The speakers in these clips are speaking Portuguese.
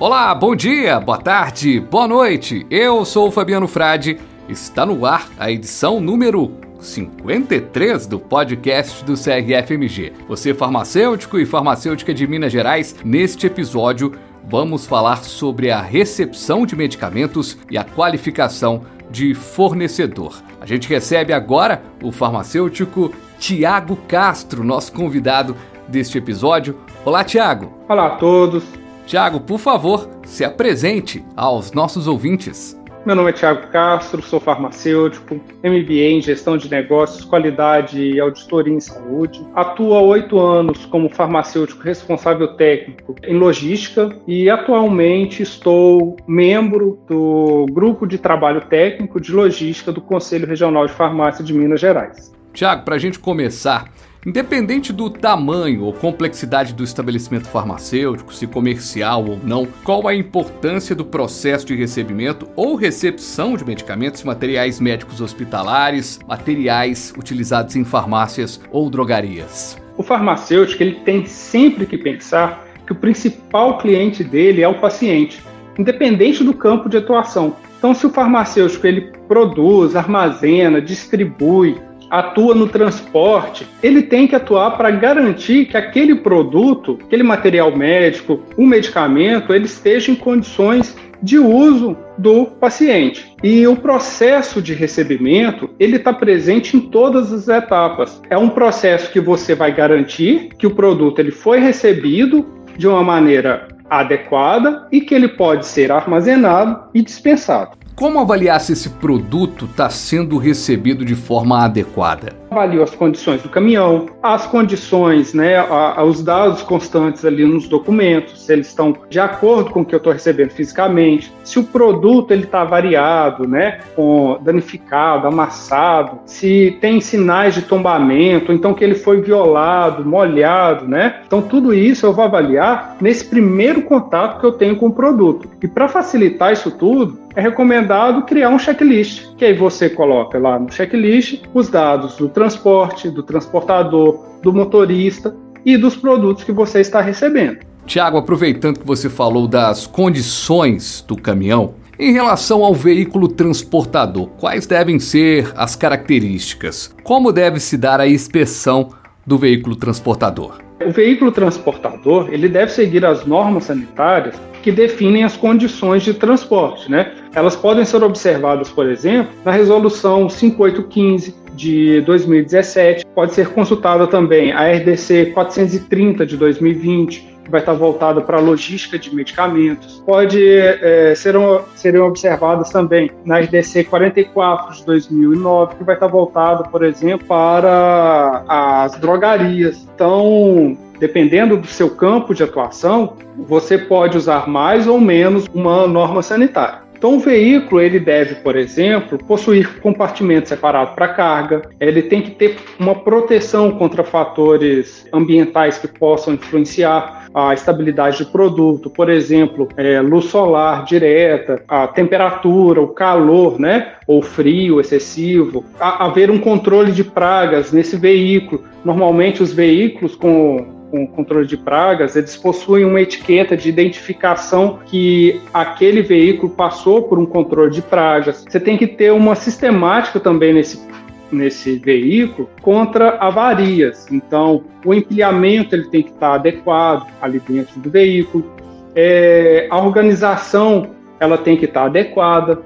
Olá, bom dia, boa tarde, boa noite. Eu sou o Fabiano Frade. Está no ar a edição número 53 do podcast do CRFMG. Você farmacêutico e farmacêutica de Minas Gerais, neste episódio vamos falar sobre a recepção de medicamentos e a qualificação de fornecedor. A gente recebe agora o farmacêutico Tiago Castro, nosso convidado deste episódio. Olá, Tiago. Olá a todos. Tiago, por favor, se apresente aos nossos ouvintes. Meu nome é Tiago Castro, sou farmacêutico, MBA em Gestão de Negócios, Qualidade e Auditoria em Saúde. Atuo há oito anos como farmacêutico responsável técnico em logística e atualmente estou membro do Grupo de Trabalho Técnico de Logística do Conselho Regional de Farmácia de Minas Gerais. Tiago, para a gente começar, Independente do tamanho ou complexidade do estabelecimento farmacêutico, se comercial ou não, qual a importância do processo de recebimento ou recepção de medicamentos materiais médicos hospitalares, materiais utilizados em farmácias ou drogarias? O farmacêutico ele tem sempre que pensar que o principal cliente dele é o paciente, independente do campo de atuação. Então, se o farmacêutico ele produz, armazena, distribui, atua no transporte, ele tem que atuar para garantir que aquele produto, aquele material médico, o medicamento, ele esteja em condições de uso do paciente. E o processo de recebimento, ele está presente em todas as etapas. É um processo que você vai garantir que o produto ele foi recebido de uma maneira adequada e que ele pode ser armazenado e dispensado. Como avaliar se esse produto está sendo recebido de forma adequada? Avalio as condições do caminhão, as condições, né, a, os dados constantes ali nos documentos, se eles estão de acordo com o que eu estou recebendo fisicamente, se o produto ele está variado, né, com danificado, amassado, se tem sinais de tombamento, então que ele foi violado, molhado, né? Então tudo isso eu vou avaliar nesse primeiro contato que eu tenho com o produto. E para facilitar isso tudo, é recomendado criar um checklist, que aí você coloca lá no checklist os dados do transporte, do transportador, do motorista e dos produtos que você está recebendo. Tiago, aproveitando que você falou das condições do caminhão, em relação ao veículo transportador, quais devem ser as características? Como deve se dar a inspeção do veículo transportador? O veículo transportador ele deve seguir as normas sanitárias que definem as condições de transporte. Né? Elas podem ser observadas, por exemplo, na Resolução 5815 de 2017, pode ser consultada também a RDC 430 de 2020, que vai estar voltada para a logística de medicamentos. Pode é, serão, serão observadas também na RDC 44 de 2009, que vai estar voltada, por exemplo, para as drogarias. Então, dependendo do seu campo de atuação, você pode usar mais ou menos uma norma sanitária. Então, o veículo ele deve, por exemplo, possuir compartimento separado para carga. Ele tem que ter uma proteção contra fatores ambientais que possam influenciar a estabilidade do produto, por exemplo, é, luz solar direta, a temperatura, o calor, né, ou frio excessivo, a, haver um controle de pragas nesse veículo. Normalmente os veículos com com controle de pragas, eles possuem uma etiqueta de identificação que aquele veículo passou por um controle de pragas. Você tem que ter uma sistemática também nesse nesse veículo contra avarias. Então, o empilhamento ele tem que estar adequado ali dentro do veículo. É, a organização ela tem que estar adequada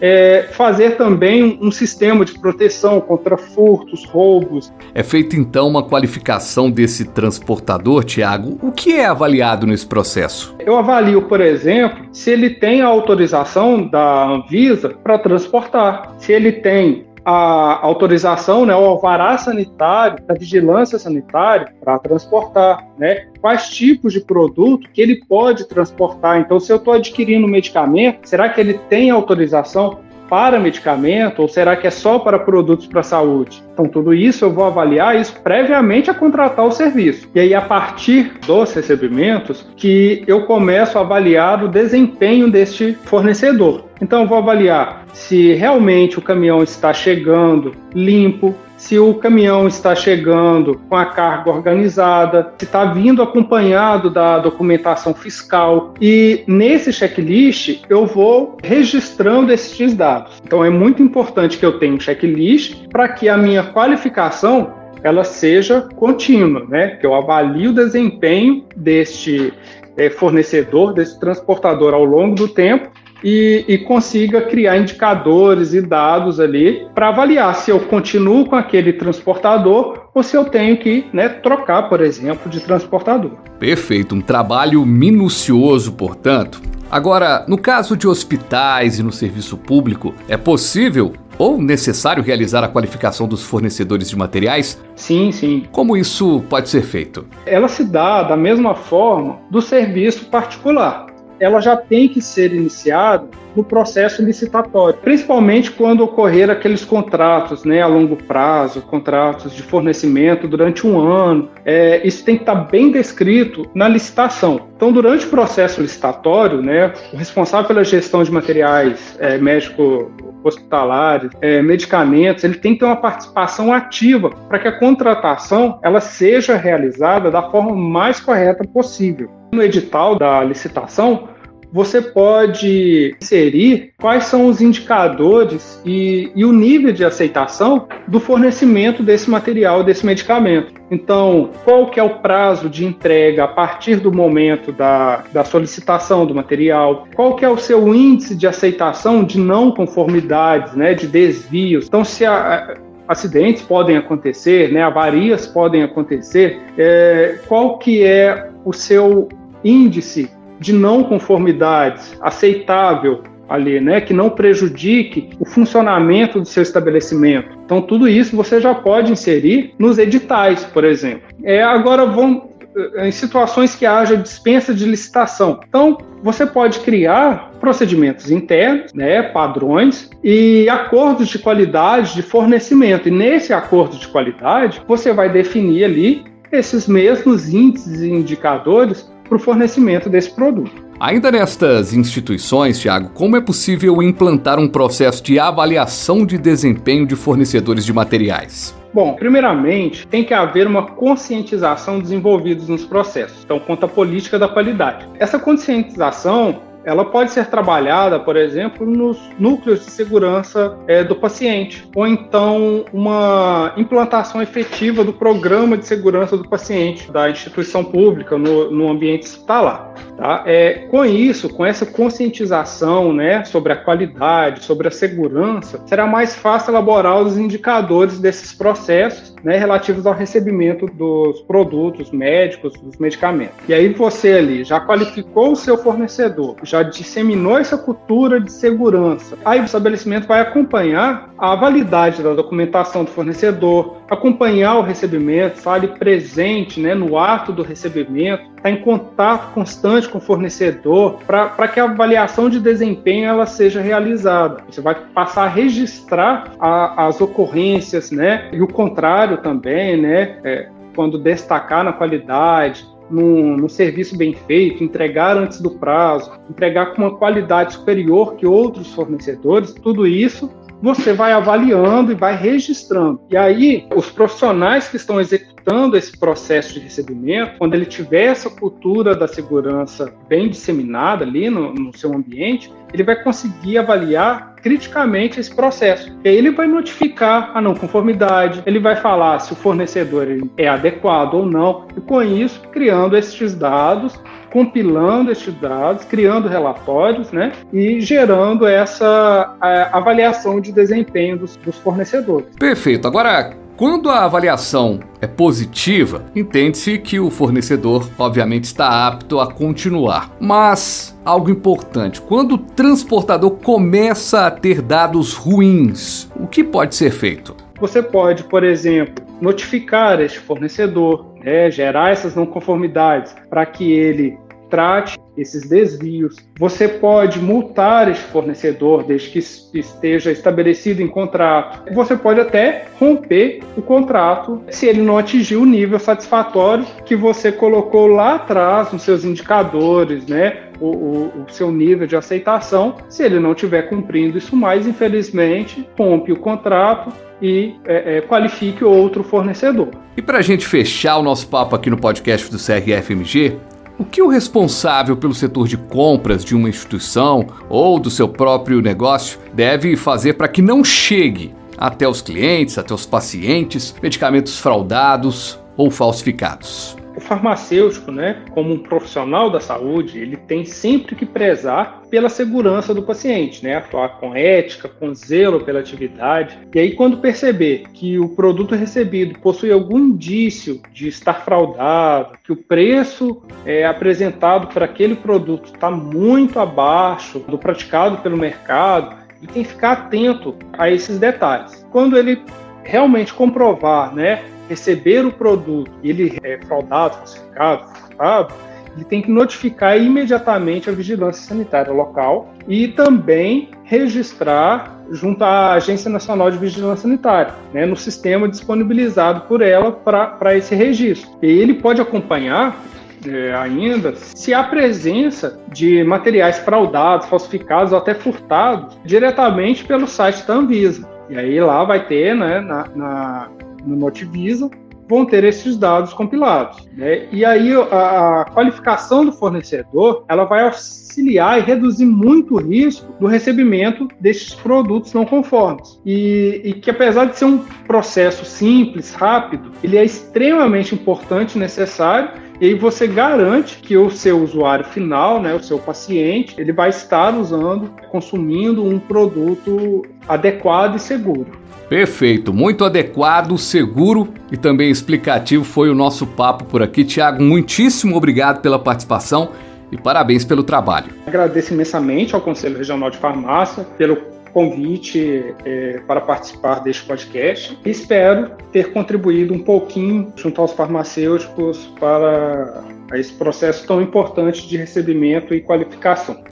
é, fazer também um sistema de proteção contra furtos, roubos. É feita então uma qualificação desse transportador, Tiago. O que é avaliado nesse processo? Eu avalio, por exemplo, se ele tem a autorização da Anvisa para transportar, se ele tem a autorização, né, o alvará sanitário, da vigilância sanitária para transportar, né? Quais tipos de produto que ele pode transportar? Então, se eu estou adquirindo medicamento, será que ele tem autorização para medicamento ou será que é só para produtos para saúde? Então, tudo isso eu vou avaliar isso previamente a contratar o serviço. E aí, a partir dos recebimentos, que eu começo a avaliar o desempenho deste fornecedor. Então, eu vou avaliar se realmente o caminhão está chegando limpo, se o caminhão está chegando com a carga organizada, se está vindo acompanhado da documentação fiscal. E nesse checklist eu vou registrando esses dados. Então é muito importante que eu tenha um checklist para que a minha qualificação ela seja contínua, né? Que eu avalie o desempenho deste é, fornecedor, desse transportador ao longo do tempo e, e, consiga criar indicadores e dados ali para avaliar se eu continuo com aquele transportador ou se eu tenho que né, trocar, por exemplo, de transportador. Perfeito, um trabalho minucioso, portanto. Agora, no caso de hospitais e no serviço público, é possível ou necessário realizar a qualificação dos fornecedores de materiais? Sim, sim. Como isso pode ser feito? Ela se dá da mesma forma do serviço particular ela já tem que ser iniciada no processo licitatório, principalmente quando ocorrer aqueles contratos né, a longo prazo, contratos de fornecimento durante um ano. É, isso tem que estar bem descrito na licitação. Então, durante o processo licitatório, né, o responsável pela gestão de materiais é, médico hospitalares, é, medicamentos, ele tem que ter uma participação ativa para que a contratação ela seja realizada da forma mais correta possível. No edital da licitação, você pode inserir quais são os indicadores e, e, o nível de aceitação do fornecimento desse material, desse medicamento. Então, qual que é o prazo de entrega a partir do momento da, da solicitação do material? Qual que é o seu índice de aceitação de não conformidades, né, de desvios? Então, se a, acidentes podem acontecer, né, avarias podem acontecer, é, qual que é o seu índice de não conformidades aceitável ali, né, que não prejudique o funcionamento do seu estabelecimento. Então, tudo isso você já pode inserir nos editais, por exemplo. É, agora, vão em situações que haja dispensa de licitação. Então, você pode criar procedimentos internos, né, padrões e acordos de qualidade de fornecimento. E nesse acordo de qualidade, você vai definir ali esses mesmos índices e indicadores para o fornecimento desse produto. Ainda nestas instituições, Tiago, como é possível implantar um processo de avaliação de desempenho de fornecedores de materiais? Bom, primeiramente, tem que haver uma conscientização desenvolvida nos processos. Então, conta a política da qualidade. Essa conscientização ela pode ser trabalhada, por exemplo, nos núcleos de segurança é, do paciente, ou então uma implantação efetiva do programa de segurança do paciente da instituição pública no, no ambiente hospitalar. Tá? É, com isso, com essa conscientização né, sobre a qualidade, sobre a segurança, será mais fácil elaborar os indicadores desses processos né, relativos ao recebimento dos produtos médicos, dos medicamentos. E aí você ali já qualificou o seu fornecedor, já disseminou essa cultura de segurança. Aí o estabelecimento vai acompanhar a validade da documentação do fornecedor, acompanhar o recebimento, estar ali presente né, no ato do recebimento, estar em contato constante com o fornecedor para que a avaliação de desempenho ela seja realizada. Você vai passar a registrar a, as ocorrências, né? E o contrário também, né? É, quando destacar na qualidade, num, num, serviço bem feito, entregar antes do prazo, entregar com uma qualidade superior que outros fornecedores, tudo isso você vai avaliando e vai registrando. E aí, os profissionais que estão executando esse processo de recebimento, quando ele tiver essa cultura da segurança bem disseminada ali no, no seu ambiente, ele vai conseguir avaliar criticamente esse processo. E aí ele vai notificar a não conformidade, ele vai falar se o fornecedor é adequado ou não, e com isso criando esses dados, compilando esses dados, criando relatórios, né, e gerando essa avaliação de desempenho dos, dos fornecedores. Perfeito. Agora quando a avaliação é positiva, entende-se que o fornecedor, obviamente, está apto a continuar. Mas, algo importante, quando o transportador começa a ter dados ruins, o que pode ser feito? Você pode, por exemplo, notificar este fornecedor, né, gerar essas não conformidades para que ele trate esses desvios. Você pode multar esse fornecedor desde que esteja estabelecido em contrato. Você pode até romper o contrato se ele não atingir o nível satisfatório que você colocou lá atrás nos seus indicadores, né? o, o, o, seu nível de aceitação. Se ele não estiver cumprindo isso mais, infelizmente, rompe o contrato e é, é, qualifique outro fornecedor. E para a gente fechar o nosso papo aqui no podcast do CRFMG, o que o responsável pelo setor de compras de uma instituição ou do seu próprio negócio deve fazer para que não chegue até os clientes, até os pacientes, medicamentos fraudados ou falsificados? O farmacêutico, né, como um profissional da saúde, ele tem sempre que prezar pela segurança do paciente, né, atuar com ética, com zelo pela atividade. E aí, quando perceber que o produto recebido possui algum indício de estar fraudado, que o preço é, apresentado para aquele produto está muito abaixo do praticado pelo mercado, ele tem que ficar atento a esses detalhes. Quando ele realmente comprovar, né, receber o produto e ele é fraudado, falsificado, furtado, ele tem que notificar imediatamente a vigilância sanitária local e também registrar junto à Agência Nacional de Vigilância Sanitária, né, no sistema disponibilizado por ela para esse registro. E ele pode acompanhar é, ainda se há presença de materiais fraudados, falsificados ou até furtados diretamente pelo site da Anvisa. E aí lá vai ter, né, na, na no Notivisa, vão ter esses dados compilados. Né? E aí a, a, qualificação do fornecedor ela vai auxiliar e reduzir muito o risco do recebimento desses produtos não conformes. E, e, que apesar de ser um processo simples, rápido, ele é extremamente importante e necessário. E aí você garante que o seu usuário final, né, o seu paciente, ele vai estar usando, consumindo um produto adequado e seguro. Perfeito, muito adequado, seguro e também explicativo foi o nosso papo por aqui. Tiago, muitíssimo obrigado pela participação e parabéns pelo trabalho. Agradeço imensamente ao Conselho Regional de Farmácia pelo convite é, para participar deste podcast. Espero ter contribuído um pouquinho junto aos farmacêuticos para esse processo tão importante de recebimento e qualificação.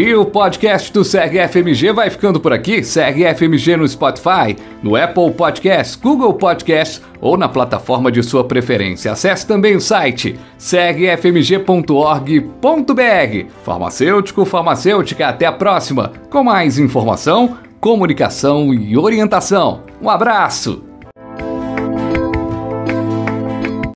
E o podcast do FMG vai ficando por aqui. FMG no Spotify, no Apple Podcasts, Google Podcasts ou na plataforma de sua preferência. Acesse também o site crfmg.org.br. Farmacêutico, farmacêutica, até a próxima com mais informação, comunicação e orientação. Um abraço!